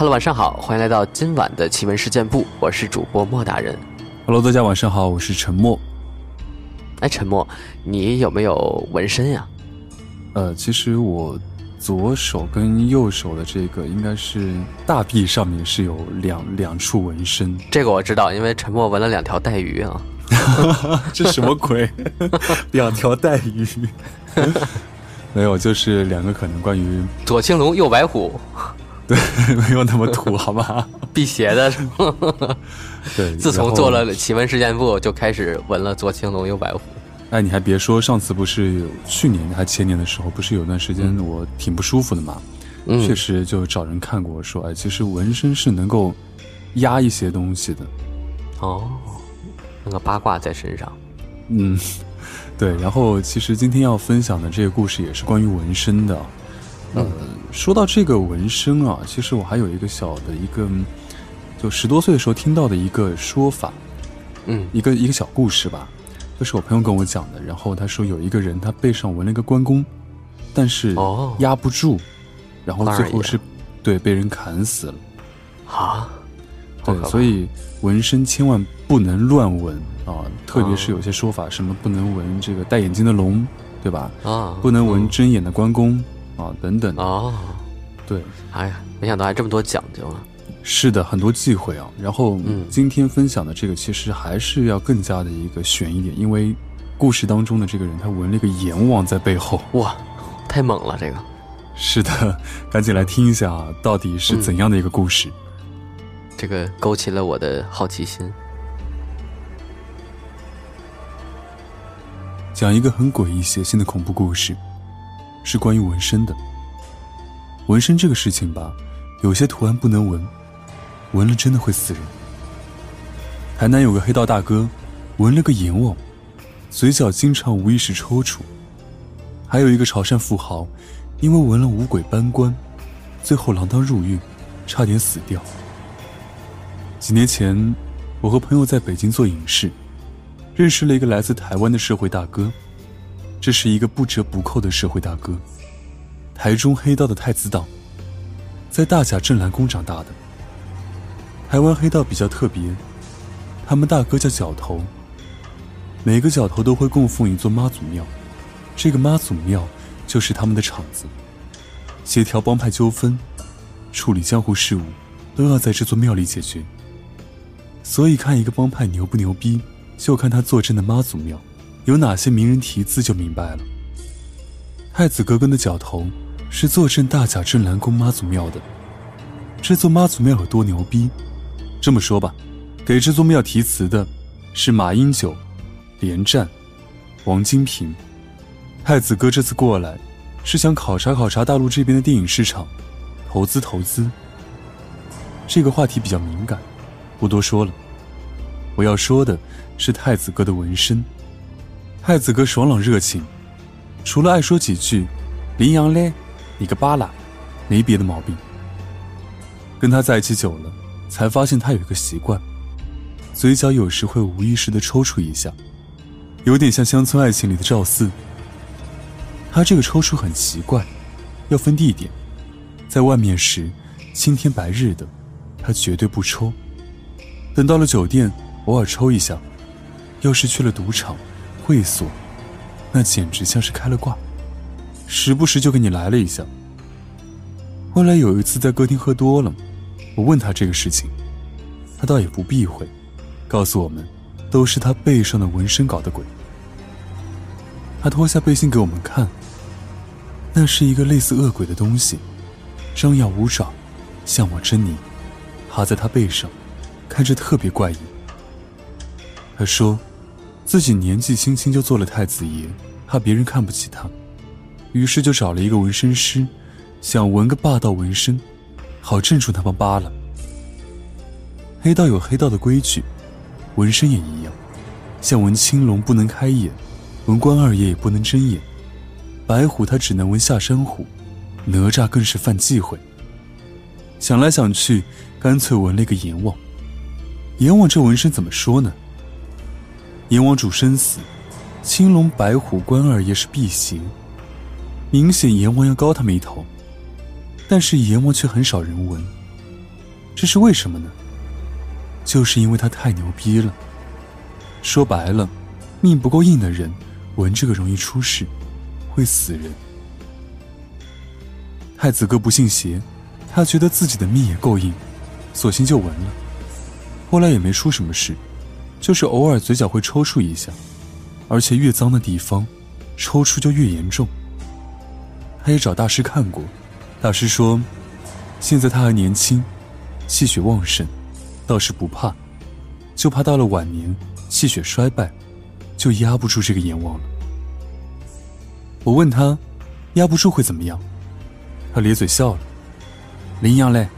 Hello，晚上好，欢迎来到今晚的奇闻事件部，我是主播莫大人。Hello，大家晚上好，我是陈默。哎，陈默，你有没有纹身呀？呃，其实我左手跟右手的这个应该是大臂上面是有两两处纹身，这个我知道，因为陈默纹了两条带鱼啊。这什么鬼？两条带鱼？没有，就是两个可能关于左青龙，右白虎，对，没有那么土，好吧？辟邪的是吗？对，自从做了奇闻事件簿，就开始闻了左青龙，右白虎。哎，你还别说，上次不是有去年还前年的时候，不是有段时间我挺不舒服的嘛？嗯确实就找人看过，说哎，其实纹身是能够压一些东西的。哦，那个八卦在身上。嗯，对。然后其实今天要分享的这个故事也是关于纹身的。呃，说到这个纹身啊，其实我还有一个小的一个，就十多岁的时候听到的一个说法，嗯。一个一个小故事吧，就是我朋友跟我讲的。然后他说有一个人他背上纹了一个关公，但是哦。压不住，然后最后是对被人砍死了。啊，对所以纹身千万不能乱纹啊，特别是有些说法，什么不能纹这个戴眼镜的龙，对吧？啊，不能纹针眼的关公啊，等等。哦，对，哎呀，没想到还这么多讲究啊。是的，很多忌讳啊。然后嗯今天分享的这个，其实还是要更加的一个悬一点，因为故事当中的这个人他纹了一个阎王在背后。哇，太猛了，这个。是的，赶紧来听一下啊，到底是怎样的一个故事？这个勾起了我的好奇心。讲一个很诡异血腥的恐怖故事，是关于纹身的。纹身这个事情吧，有些图案不能纹，纹了真的会死人。台南有个黑道大哥，纹了个阎王，嘴角经常无意识抽搐。还有一个潮汕富豪，因为纹了五鬼搬棺，最后锒铛入狱，差点死掉。几年前，我和朋友在北京做影视。认识了一个来自台湾的社会大哥，这是一个不折不扣的社会大哥，台中黑道的太子党，在大甲镇澜宫长大的。台湾黑道比较特别，他们大哥叫角头，每个角头都会供奉一座妈祖庙，这个妈祖庙就是他们的场子，协调帮派纠纷，处理江湖事务，都要在这座庙里解决。所以看一个帮派牛不牛逼。就看他坐镇的妈祖庙，有哪些名人题字就明白了。太子哥跟的角头是坐镇大甲镇澜宫妈祖庙的。这座妈祖庙有多牛逼？这么说吧，给这座庙题词的是马英九、连战、王金平。太子哥这次过来，是想考察考察大陆这边的电影市场，投资投资。这个话题比较敏感，不多说了。我要说的是太子哥的纹身。太子哥爽朗热情，除了爱说几句“林阳嘞，你个巴拉”，没别的毛病。跟他在一起久了，才发现他有一个习惯，嘴角有时会无意识的抽搐一下，有点像《乡村爱情》里的赵四。他这个抽搐很奇怪，要分地点，在外面时，青天白日的，他绝对不抽。等到了酒店。偶尔抽一下，要是去了赌场、会所，那简直像是开了挂，时不时就给你来了一下。后来有一次在歌厅喝多了，我问他这个事情，他倒也不避讳，告诉我们，都是他背上的纹身搞的鬼。他脱下背心给我们看，那是一个类似恶鬼的东西，张牙舞爪，像抹珍妮，趴在他背上，看着特别怪异。他说，自己年纪轻轻就做了太子爷，怕别人看不起他，于是就找了一个纹身师，想纹个霸道纹身，好镇住他们扒了。黑道有黑道的规矩，纹身也一样，像纹青龙不能开眼，纹关二爷也不能睁眼，白虎他只能纹下山虎，哪吒更是犯忌讳。想来想去，干脆纹了一个阎王。阎王这纹身怎么说呢？阎王主生死，青龙、白虎、关二爷是辟邪，明显阎王要高他们一头。但是阎王却很少人闻，这是为什么呢？就是因为他太牛逼了。说白了，命不够硬的人，闻这个容易出事，会死人。太子哥不信邪，他觉得自己的命也够硬，索性就闻了。后来也没出什么事，就是偶尔嘴角会抽搐一下，而且越脏的地方，抽搐就越严重。他也找大师看过，大师说，现在他还年轻，气血旺盛，倒是不怕，就怕到了晚年。气血衰败，就压不住这个阎王了。我问他，压不住会怎么样？他咧嘴笑了。羚羊嘞，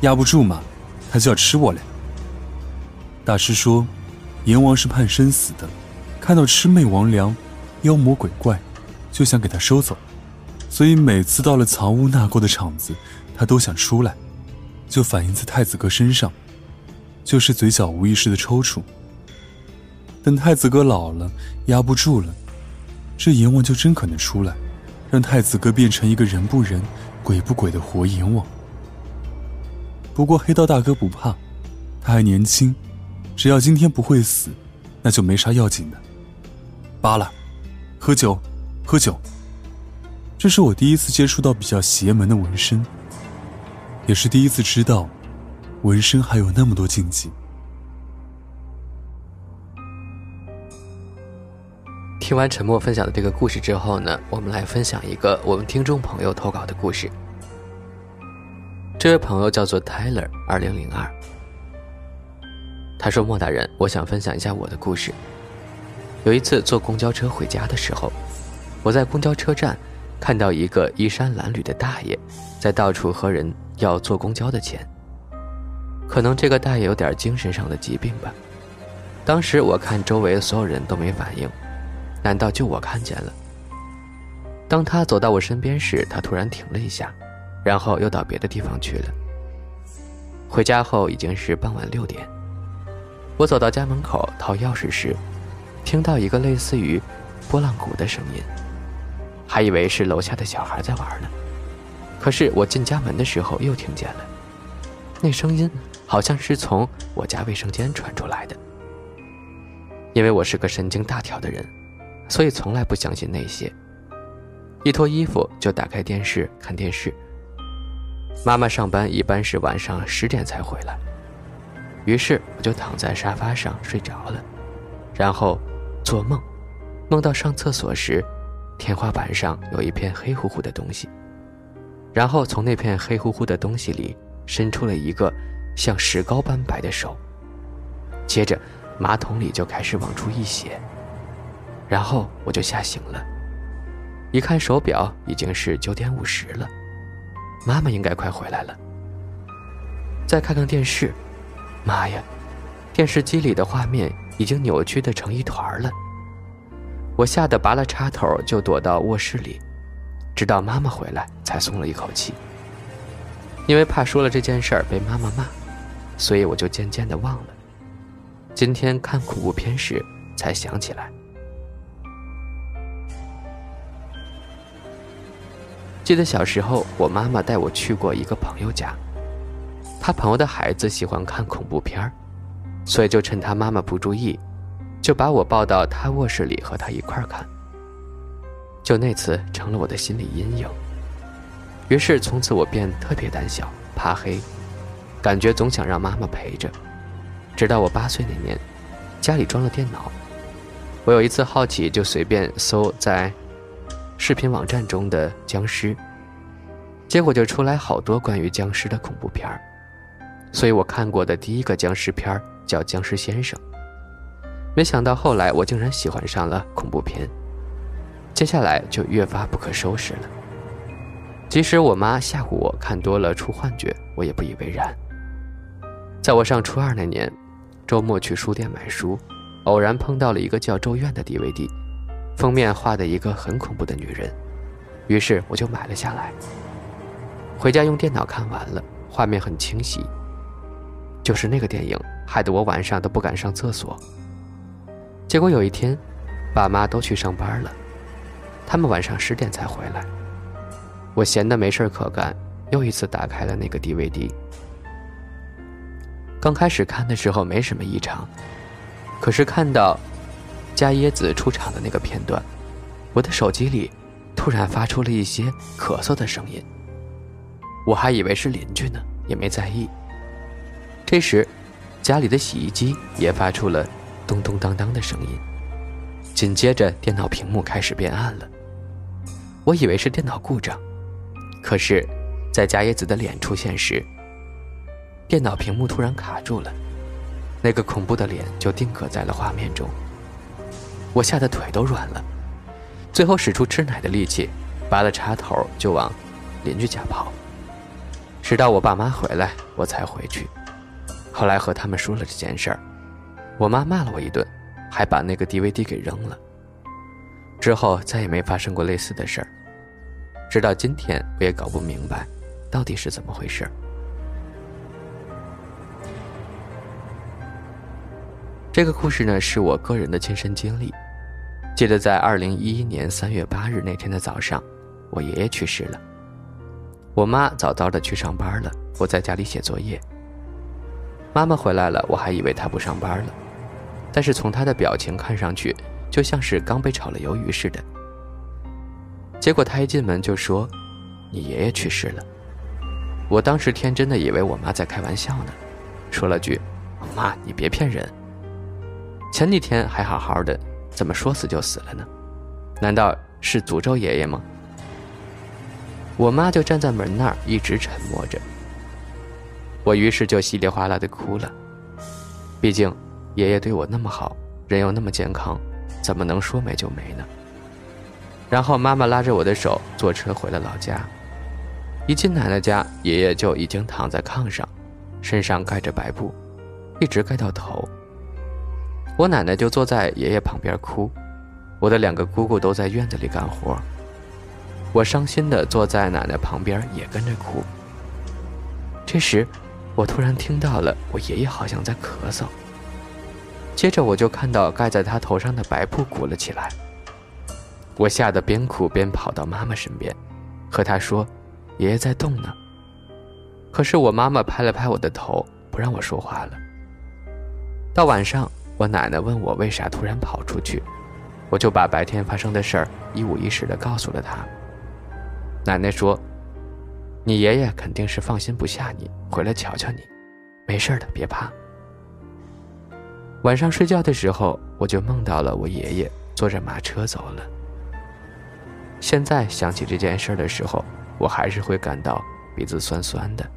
压不住嘛，他就要吃我嘞。大师说，阎王是判生死的，看到魑魅魍魉、妖魔鬼怪，就想给他收走，所以每次到了藏污纳垢的场子，他都想出来，就反映在太子哥身上，就是嘴角无意识的抽搐。等太子哥老了，压不住了，这阎王就真可能出来，让太子哥变成一个人不人、鬼不鬼的活阎王。不过黑道大哥不怕，他还年轻，只要今天不会死，那就没啥要紧的。罢了，喝酒，喝酒。这是我第一次接触到比较邪门的纹身，也是第一次知道，纹身还有那么多禁忌。听完沉默分享的这个故事之后呢，我们来分享一个我们听众朋友投稿的故事。这位朋友叫做 Tyler 二零零二，他说：“莫大人，我想分享一下我的故事。有一次坐公交车回家的时候，我在公交车站看到一个衣衫褴褛的大爷，在到处和人要坐公交的钱。可能这个大爷有点精神上的疾病吧。当时我看周围所有人都没反应。”难道就我看见了？当他走到我身边时，他突然停了一下，然后又到别的地方去了。回家后已经是傍晚六点，我走到家门口掏钥匙时，听到一个类似于拨浪鼓的声音，还以为是楼下的小孩在玩呢。可是我进家门的时候又听见了，那声音好像是从我家卫生间传出来的。因为我是个神经大条的人。所以从来不相信那些。一脱衣服就打开电视看电视。妈妈上班一般是晚上十点才回来，于是我就躺在沙发上睡着了，然后做梦，梦到上厕所时，天花板上有一片黑乎乎的东西，然后从那片黑乎乎的东西里伸出了一个像石膏般白的手，接着马桶里就开始往出溢血。然后我就吓醒了，一看手表已经是九点五十了，妈妈应该快回来了。再看看电视，妈呀，电视机里的画面已经扭曲的成一团了。我吓得拔了插头就躲到卧室里，直到妈妈回来才松了一口气。因为怕说了这件事儿被妈妈骂，所以我就渐渐的忘了。今天看恐怖片时才想起来。记得小时候，我妈妈带我去过一个朋友家，他朋友的孩子喜欢看恐怖片儿，所以就趁他妈妈不注意，就把我抱到他卧室里和他一块儿看。就那次成了我的心理阴影，于是从此我变特别胆小，怕黑，感觉总想让妈妈陪着。直到我八岁那年，家里装了电脑，我有一次好奇，就随便搜在。视频网站中的僵尸，结果就出来好多关于僵尸的恐怖片儿，所以我看过的第一个僵尸片叫《僵尸先生》。没想到后来我竟然喜欢上了恐怖片，接下来就越发不可收拾了。即使我妈吓唬我看多了出幻觉，我也不以为然。在我上初二那年，周末去书店买书，偶然碰到了一个叫《咒怨》的 DVD。封面画的一个很恐怖的女人，于是我就买了下来。回家用电脑看完了，画面很清晰。就是那个电影，害得我晚上都不敢上厕所。结果有一天，爸妈都去上班了，他们晚上十点才回来。我闲得没事可干，又一次打开了那个 DVD。刚开始看的时候没什么异常，可是看到加椰子出场的那个片段，我的手机里突然发出了一些咳嗽的声音。我还以为是邻居呢，也没在意。这时，家里的洗衣机也发出了咚咚当当的声音，紧接着电脑屏幕开始变暗了。我以为是电脑故障，可是，在加椰子的脸出现时，电脑屏幕突然卡住了，那个恐怖的脸就定格在了画面中。我吓得腿都软了，最后使出吃奶的力气，拔了插头就往邻居家跑。直到我爸妈回来，我才回去。后来和他们说了这件事儿，我妈骂了我一顿，还把那个 DVD 给扔了。之后再也没发生过类似的事儿。直到今天，我也搞不明白，到底是怎么回事。这个故事呢，是我个人的亲身经历。记得在二零一一年三月八日那天的早上，我爷爷去世了。我妈早早的去上班了，我在家里写作业。妈妈回来了，我还以为她不上班了，但是从她的表情看上去，就像是刚被炒了鱿鱼似的。结果她一进门就说：“你爷爷去世了。”我当时天真的以为我妈在开玩笑呢，说了句：“妈，你别骗人。前几天还好好的，怎么说死就死了呢？难道是诅咒爷爷吗？”我妈就站在门那儿，一直沉默着。我于是就稀里哗啦的哭了。毕竟，爷爷对我那么好，人又那么健康，怎么能说没就没呢？然后妈妈拉着我的手坐车回了老家。一进奶奶家，爷爷就已经躺在炕上，身上盖着白布，一直盖到头。我奶奶就坐在爷爷旁边哭，我的两个姑姑都在院子里干活。我伤心地坐在奶奶旁边，也跟着哭。这时，我突然听到了我爷爷好像在咳嗽。接着，我就看到盖在他头上的白布鼓了起来。我吓得边哭边跑到妈妈身边，和她说：“爷爷在动呢。”可是我妈妈拍了拍我的头，不让我说话了。到晚上，我奶奶问我为啥突然跑出去，我就把白天发生的事儿一五一十地告诉了她。奶奶说：“你爷爷肯定是放心不下你，回来瞧瞧你。没事的，别怕。”晚上睡觉的时候，我就梦到了我爷爷坐着马车走了。现在想起这件事的时候，我还是会感到鼻子酸酸的。